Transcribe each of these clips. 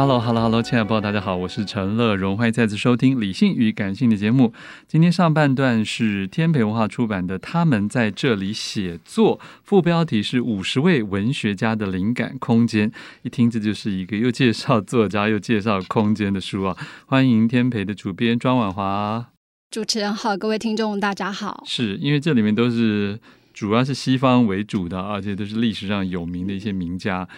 Hello，Hello，Hello，亲爱的朋友，大家好，我是陈乐融，欢迎再次收听《理性与感性》的节目。今天上半段是天培文化出版的《他们在这里写作》，副标题是“五十位文学家的灵感空间”。一听这就是一个又介绍作家又介绍空间的书啊！欢迎天培的主编庄婉华。主持人好，各位听众大家好。是因为这里面都是主要是西方为主的，而且都是历史上有名的一些名家。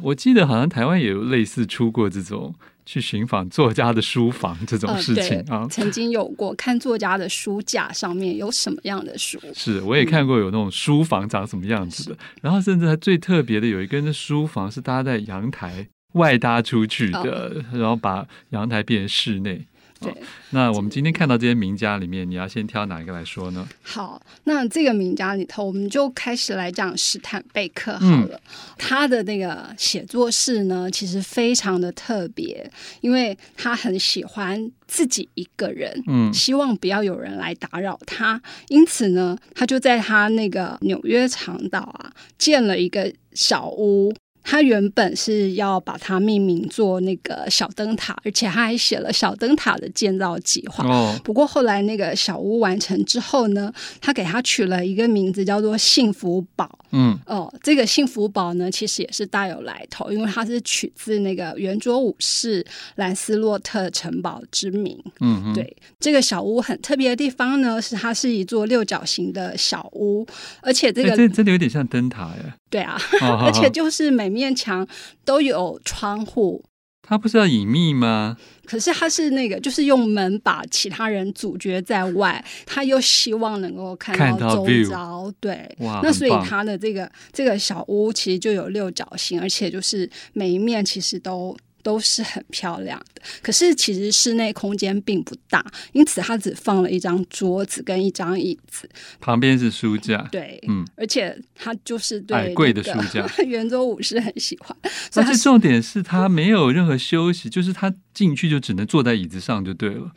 我记得好像台湾也有类似出过这种去寻访作家的书房这种事情啊，呃、曾经有过看作家的书架上面有什么样的书。是，我也看过有那种书房长什么样子的，嗯、然后甚至还最特别的有一个人的书房是搭在阳台外搭出去的，哦、然后把阳台变成室内。对，那我们今天看到这些名家里面，你要先挑哪一个来说呢？好，那这个名家里头，我们就开始来讲史坦贝克好了。嗯、他的那个写作室呢，其实非常的特别，因为他很喜欢自己一个人，嗯，希望不要有人来打扰他，因此呢，他就在他那个纽约长岛啊，建了一个小屋。他原本是要把它命名做那个小灯塔，而且他还写了小灯塔的建造计划。哦。不过后来那个小屋完成之后呢，他给他取了一个名字叫做幸福堡。嗯。哦，这个幸福堡呢，其实也是大有来头，因为它是取自那个圆桌武士兰斯洛特城堡之名。嗯哼。对，这个小屋很特别的地方呢，是它是一座六角形的小屋，而且这个这真的有点像灯塔耶。对啊，而且就是每面墙都有窗户。他不是要隐秘吗？可是他是那个，就是用门把其他人阻绝在外，他又希望能够看到周遭。对，那所以他的这个这个小屋其实就有六角形，而且就是每一面其实都。都是很漂亮的，可是其实室内空间并不大，因此他只放了一张桌子跟一张椅子，旁边是书架。对，嗯，而且他就是对矮贵的书架，圆桌武士很喜欢。而且重点是他没有任何休息，就是他进去就只能坐在椅子上就对了。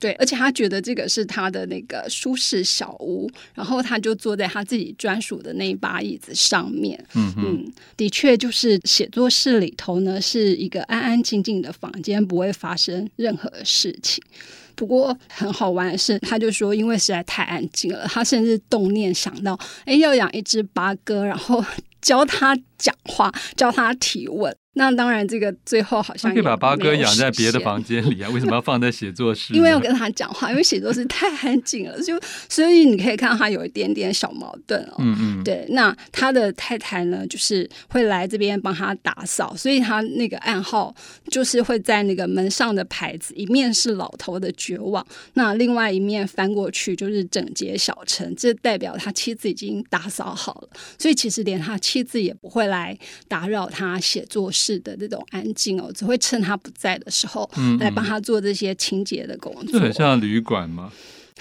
对，而且他觉得这个是他的那个舒适小屋，然后他就坐在他自己专属的那一把椅子上面。嗯嗯，的确，就是写作室里头呢是一个安安静静的房间，不会发生任何事情。不过很好玩的是，他就说，因为实在太安静了，他甚至动念想到，哎，要养一只八哥，然后 教他讲话，教他提问。那当然，这个最后好像可以把八哥养在别的房间里啊？为什么要放在写作室？因为要跟他讲话，因为写作室太安静了，就所以你可以看到他有一点点小矛盾哦。嗯嗯，对。那他的太太呢，就是会来这边帮他打扫，所以他那个暗号就是会在那个门上的牌子，一面是老头的绝望，那另外一面翻过去就是整洁小城，这代表他妻子已经打扫好了，所以其实连他妻子也不会来打扰他写作室。是的，这种安静哦，只会趁他不在的时候来帮他做这些清洁的工作。就很像旅馆吗？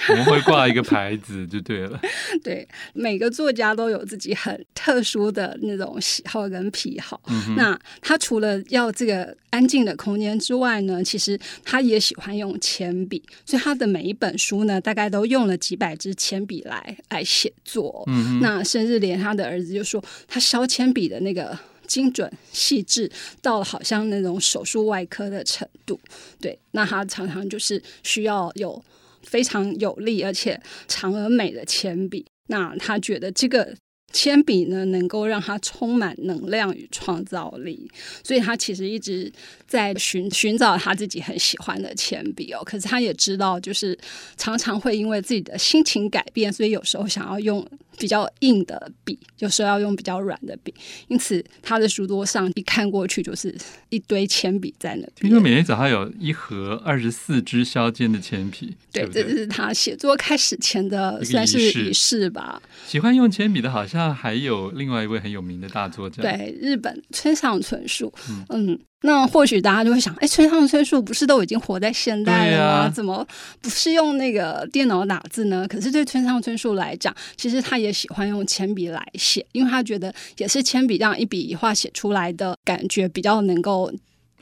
我们会挂一个牌子就对了。对，每个作家都有自己很特殊的那种喜好跟癖好。嗯、那他除了要这个安静的空间之外呢，其实他也喜欢用铅笔，所以他的每一本书呢，大概都用了几百支铅笔来来写作。嗯，那甚至连他的儿子就说，他削铅笔的那个精准细致到了好像那种手术外科的程度。对，那他常常就是需要有。非常有力而且长而美的铅笔，那他觉得这个铅笔呢，能够让他充满能量与创造力，所以他其实一直在寻寻找他自己很喜欢的铅笔哦。可是他也知道，就是常常会因为自己的心情改变，所以有时候想要用。比较硬的笔，有时候要用比较软的笔，因此他的书桌上一看过去就是一堆铅笔在那边。听说每天早上有一盒二十四支削尖的铅笔，对，对对这是他写作开始前的算是仪式吧。喜欢用铅笔的，好像还有另外一位很有名的大作家，对，日本村上春树，嗯。嗯那或许大家就会想，哎，村上春树不是都已经活在现代了吗？啊、怎么不是用那个电脑打字呢？可是对村上春树来讲，其实他也喜欢用铅笔来写，因为他觉得也是铅笔这样一笔一画写出来的感觉比较能够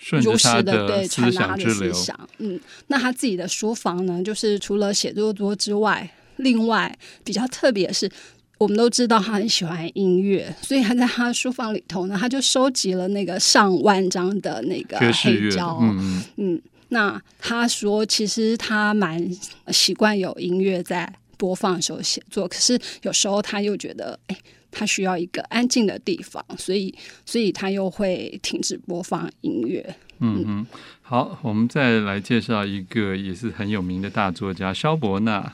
如实的对传达他的思想。嗯，那他自己的书房呢，就是除了写作桌之外，另外比较特别是。我们都知道他很喜欢音乐，所以他在他的书房里头呢，他就收集了那个上万张的那个黑胶。嗯嗯，那他说，其实他蛮习惯有音乐在播放的时候写作，可是有时候他又觉得，哎，他需要一个安静的地方，所以，所以他又会停止播放音乐。嗯嗯，好，我们再来介绍一个也是很有名的大作家萧伯纳。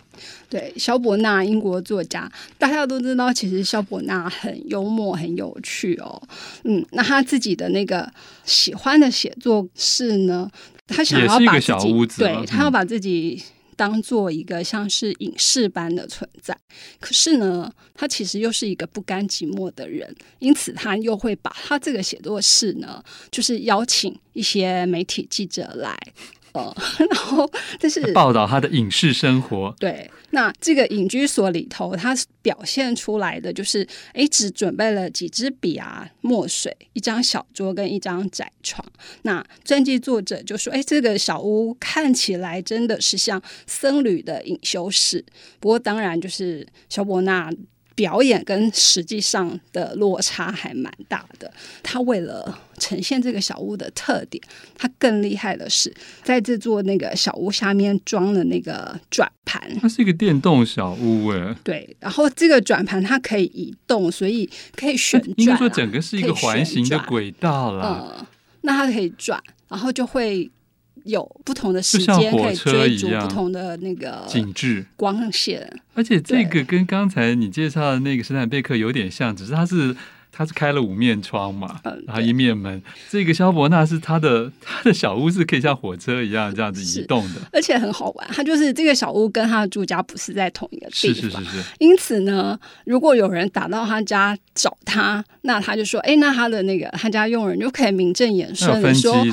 对，萧伯纳，英国作家，大家都知道，其实萧伯纳很幽默，很有趣哦。嗯，那他自己的那个喜欢的写作室呢，他想要把自己，对，他要把自己。当做一个像是隐士般的存在，可是呢，他其实又是一个不甘寂寞的人，因此他又会把他这个写作室呢，就是邀请一些媒体记者来。呃，然后这是报道他的隐士生活。对，那这个隐居所里头，他表现出来的就是，哎，只准备了几支笔啊、墨水、一张小桌跟一张窄床。那传记作者就说，哎，这个小屋看起来真的是像僧侣的隐修室。不过，当然就是萧伯纳。表演跟实际上的落差还蛮大的。他为了呈现这个小屋的特点，他更厉害的是，在这座那个小屋下面装了那个转盘。它是一个电动小屋，哎，对。然后这个转盘它可以移动，所以可以旋转啊。应该说整个是一个环形的轨道了。嗯，那它可以转，然后就会。有不同的时间可以追逐不同的那个景致光线，而且这个跟刚才你介绍的那个斯坦贝克有点像，只是它是他是开了五面窗嘛，然后一面门。这个萧伯纳是他的他的小屋是可以像火车一样这样子移动的，而且很好玩。他就是这个小屋跟他的住家不是在同一个地方，是是是是。因此呢，如果有人打到他家找他，那他就说：“哎，那他的那个他家佣人就可以名正言顺的说，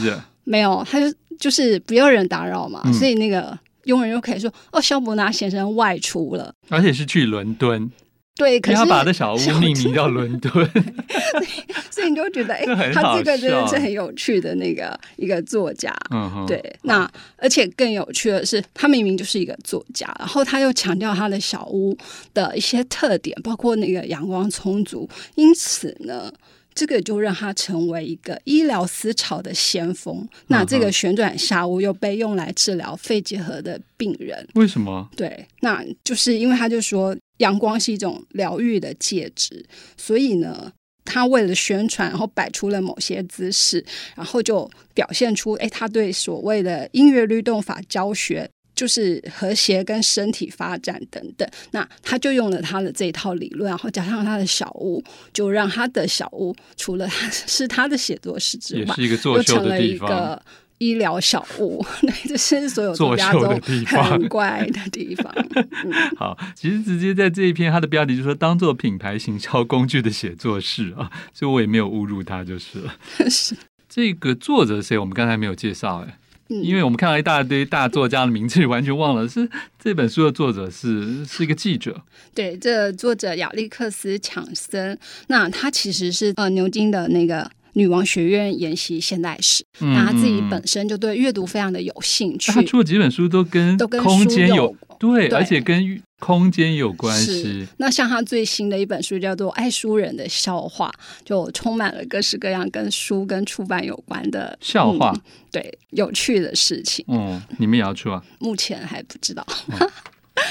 没有，他就。”就是不要人打扰嘛，嗯、所以那个佣人又可以说：“哦，萧伯纳先生外出了，而且是去伦敦。”对，可是他把这小屋命名叫伦敦，所以你就觉得，哎，他这个真的是很有趣的那个一个作家。嗯，对。那而且更有趣的是，他明明就是一个作家，然后他又强调他的小屋的一些特点，包括那个阳光充足，因此呢。这个就让他成为一个医疗思潮的先锋。那这个旋转下屋又被用来治疗肺结核的病人。为什么？对，那就是因为他就说阳光是一种疗愈的介质，所以呢，他为了宣传，然后摆出了某些姿势，然后就表现出，哎，他对所谓的音乐律动法教学。就是和谐跟身体发展等等，那他就用了他的这一套理论，然后加上他的小屋，就让他的小屋除了他是他的写作室之外，又成了一个医疗小屋。那这是所有作家都很怪的地方。嗯、好，其实直接在这一篇，它的标题就是说当做品牌行销工具的写作室啊，所以我也没有误入他就是了。是这个作者谁？我们刚才没有介绍哎。因为我们看到一大堆大作家的名字，完全忘了是这本书的作者是是一个记者。对，这个、作者亚历克斯·强森，那他其实是呃牛津的那个女王学院研习现代史，他自己本身就对阅读非常的有兴趣。他出了几本书都跟都跟空间有对，对，而且跟。空间有关系。那像他最新的一本书叫做《爱书人的笑话》，就充满了各式各样跟书跟出版有关的笑话，嗯，对，有趣的事情。嗯，你们也要出啊？目前还不知道。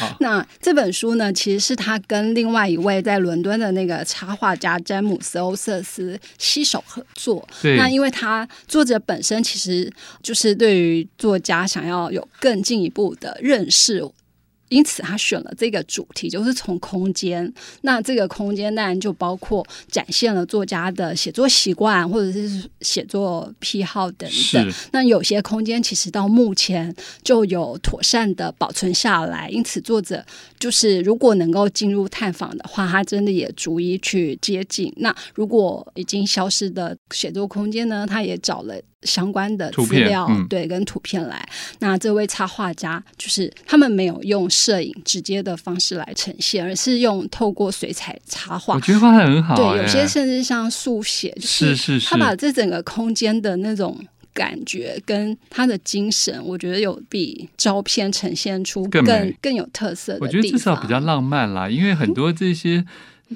嗯、那这本书呢，其实是他跟另外一位在伦敦的那个插画家詹姆斯·欧瑟斯携手合作。对。那因为他作者本身其实就是对于作家想要有更进一步的认识。因此，他选了这个主题，就是从空间。那这个空间当然就包括展现了作家的写作习惯，或者是写作癖好等等。那有些空间其实到目前就有妥善的保存下来。因此，作者就是如果能够进入探访的话，他真的也逐一去接近。那如果已经消失的写作空间呢，他也找了。相关的资料，嗯、对，跟图片来。那这位插画家就是他们没有用摄影直接的方式来呈现，而是用透过水彩插画。我觉得画的很好，对，有些甚至像速写，就是是是，他把这整个空间的那种感觉跟他的精神，我觉得有比照片呈现出更更，更有特色的地方。我觉得至少比较浪漫啦，因为很多这些。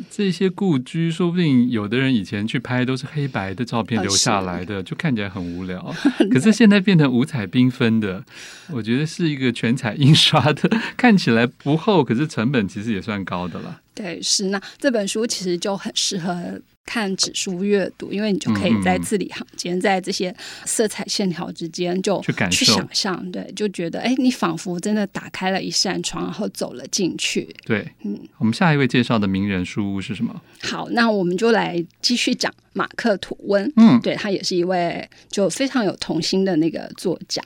这些故居，说不定有的人以前去拍都是黑白的照片留下来的，就看起来很无聊。可是现在变成五彩缤纷的，我觉得是一个全彩印刷的，看起来不厚，可是成本其实也算高的了。对，是。那这本书其实就很适合。看指数阅读，因为你就可以在字里行间，嗯、在这些色彩线条之间，就去想象，对，就觉得哎，你仿佛真的打开了一扇窗，然后走了进去。对，嗯，我们下一位介绍的名人书屋是什么？好，那我们就来继续讲马克吐温。嗯，对，他也是一位就非常有童心的那个作家，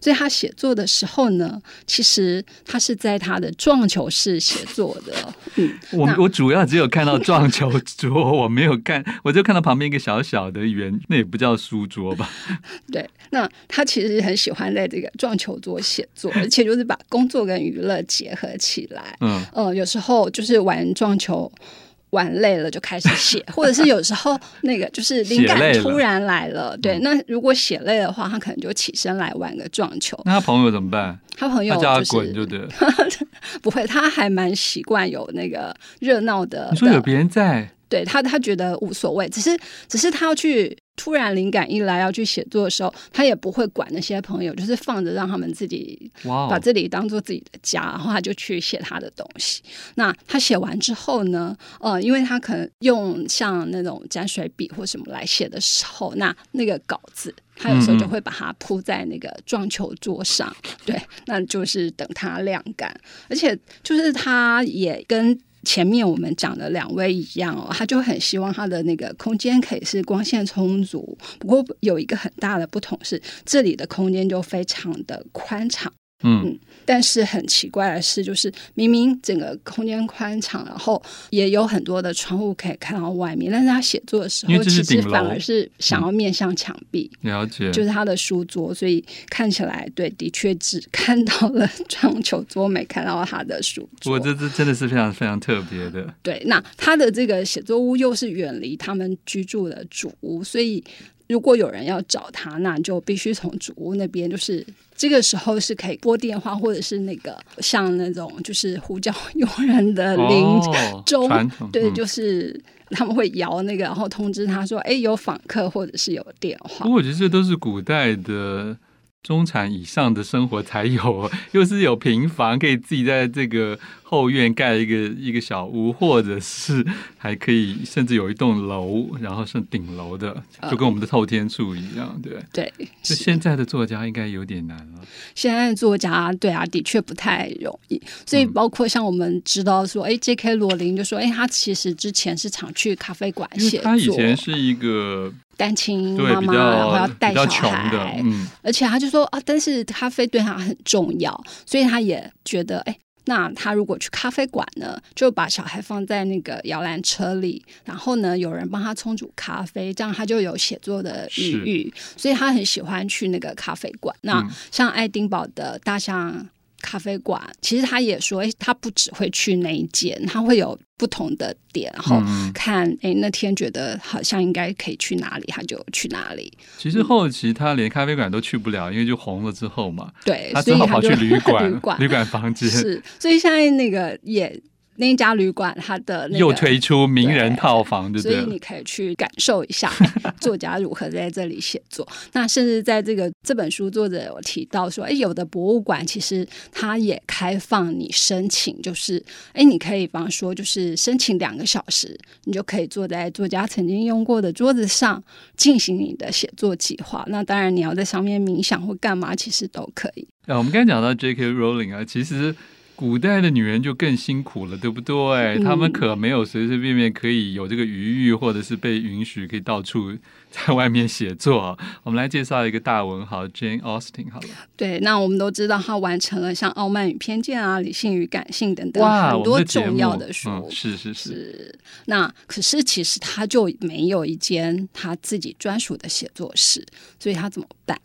所以他写作的时候呢，其实他是在他的撞球室写作的。嗯，我我主要只有看到撞球桌，我没有。看，我就看到旁边一个小小的圆，那也不叫书桌吧？对，那他其实很喜欢在这个撞球桌写作，而且就是把工作跟娱乐结合起来。嗯有时候就是玩撞球玩累了就开始写，或者是有时候那个就是 灵感突然来了。了对，那如果写累的话，他可能就起身来玩个撞球。那他朋友怎么办？他朋友、就是、他叫他滚就对了。不会，他还蛮习惯有那个热闹的。你说有别人在？对他，他觉得无所谓，只是只是他要去突然灵感一来要去写作的时候，他也不会管那些朋友，就是放着让他们自己把这里当做自己的家，然后他就去写他的东西。那他写完之后呢？呃，因为他可能用像那种沾水笔或什么来写的时候，那那个稿子他有时候就会把它铺在那个撞球桌上，嗯、对，那就是等它晾干，而且就是他也跟。前面我们讲的两位一样哦，他就很希望他的那个空间可以是光线充足。不过有一个很大的不同是，这里的空间就非常的宽敞。嗯，嗯，但是很奇怪的是，就是明明整个空间宽敞，然后也有很多的窗户可以看到外面，但是他写作的时候，其实反而是想要面向墙壁。嗯，了解，就是他的书桌，所以看起来对，的确只看到了 撞球桌，没看到他的书桌。我这这真的是非常非常特别的。对，那他的这个写作屋又是远离他们居住的主屋，所以。如果有人要找他，那就必须从主屋那边，就是这个时候是可以拨电话，或者是那个像那种就是呼叫佣人的铃钟，哦、对，就是他们会摇那个，然后通知他说：“哎，有访客，或者是有电话。”不过我觉得这都是古代的。中产以上的生活才有，又是有平房，可以自己在这个后院盖一个一个小屋，或者是还可以甚至有一栋楼，然后是顶楼的，就跟我们的透天厝一样，对、嗯、对？就现在的作家应该有点难了。现在的作家，对啊，的确不太容易。所以包括像我们知道说，哎、嗯、，J.K. 罗琳就说，哎，他其实之前是常去咖啡馆写作，他以前是一个。单亲妈妈，然后要带小孩，嗯，而且他就说啊，但是咖啡对他很重要，所以他也觉得，哎，那他如果去咖啡馆呢，就把小孩放在那个摇篮车里，然后呢，有人帮他冲煮咖啡，这样他就有写作的余裕，所以他很喜欢去那个咖啡馆。那像爱丁堡的大象咖啡馆，其实他也说，诶，他不只会去那一间，他会有不同的点，然后看，诶，那天觉得好像应该可以去哪里，他就去哪里。其实后期他连咖啡馆都去不了，因为就红了之后嘛，对，他只好跑去旅馆，旅馆，旅馆房间。是，所以现在那个也。那一家旅馆，它的、那个、又推出名人套房，对，对对？所以你可以去感受一下作家如何在这里写作。那甚至在这个这本书，作者有提到说，哎，有的博物馆其实它也开放你申请，就是哎，你可以比方说，就是申请两个小时，你就可以坐在作家曾经用过的桌子上进行你的写作计划。那当然，你要在上面冥想或干嘛，其实都可以。啊，我们刚才讲到 J.K. Rowling 啊，其实。古代的女人就更辛苦了，对不对？她们可没有随随便便可以有这个余裕，或者是被允许可以到处在外面写作。我们来介绍一个大文豪 Jane Austen 好了。对，那我们都知道她完成了像《傲慢与偏见》啊，《理性与感性》等等很多重要的书。是是，是。那可是其实她就没有一间她自己专属的写作室，所以她怎么办？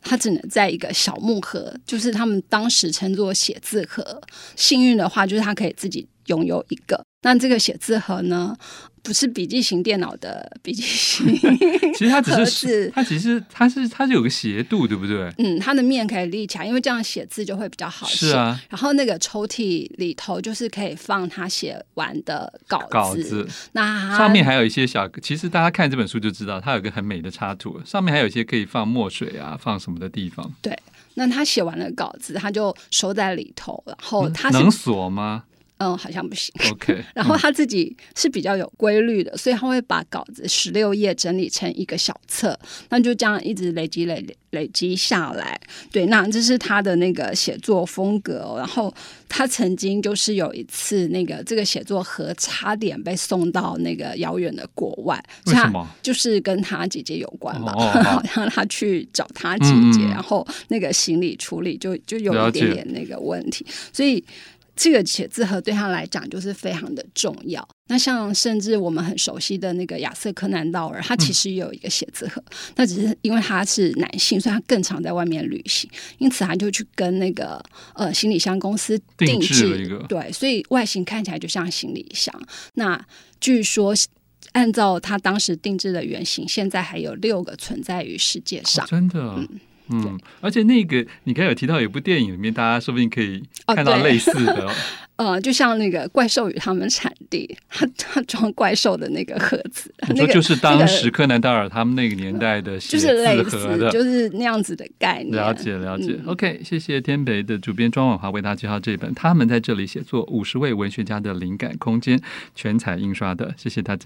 他只能在一个小木盒，就是他们当时称作写字盒。幸运的话，就是他可以自己拥有一个。那这个写字盒呢，不是笔记型电脑的笔记型，其实它只是它其实它是它是有个斜度，对不对？嗯，它的面可以立起来，因为这样写字就会比较好写。是啊。然后那个抽屉里头就是可以放他写完的稿子。稿子。那上面还有一些小，其实大家看这本书就知道，它有一个很美的插图，上面还有一些可以放墨水啊，放什么的地方。对。那他写完了稿子，他就收在里头，然后他能锁吗？嗯，好像不行。OK，然后他自己是比较有规律的，所以他会把稿子十六页整理成一个小册，那就这样一直累积累累积下来。对，那这是他的那个写作风格哦。然后他曾经就是有一次，那个这个写作盒差点被送到那个遥远的国外。为什么？就是跟他姐姐有关吧？哦哦好 像他去找他姐姐，嗯、然后那个行李处理就就有一点点那个问题，所以。这个写字盒对他来讲就是非常的重要。那像甚至我们很熟悉的那个亚瑟·柯南道尔，他其实也有一个写字盒。那、嗯、只是因为他是男性，所以他更常在外面旅行，因此他就去跟那个呃行李箱公司定制，了一个。对，所以外形看起来就像行李箱。那据说按照他当时定制的原型，现在还有六个存在于世界上。哦、真的。嗯嗯，而且那个你刚才有提到有部电影里面，大家说不定可以看到类似的，哦，呃，就像那个怪兽与他们产地，他他装怪兽的那个盒子，你说就是当时柯南道尔他们那个年代的写字盒的，就是类似，就是那样子的概念。了解了解，嗯，OK，谢谢天北的主编庄婉华为大家介绍这本《他们在这里写作：五十位文学家的灵感空间》全彩印刷的，谢谢大家。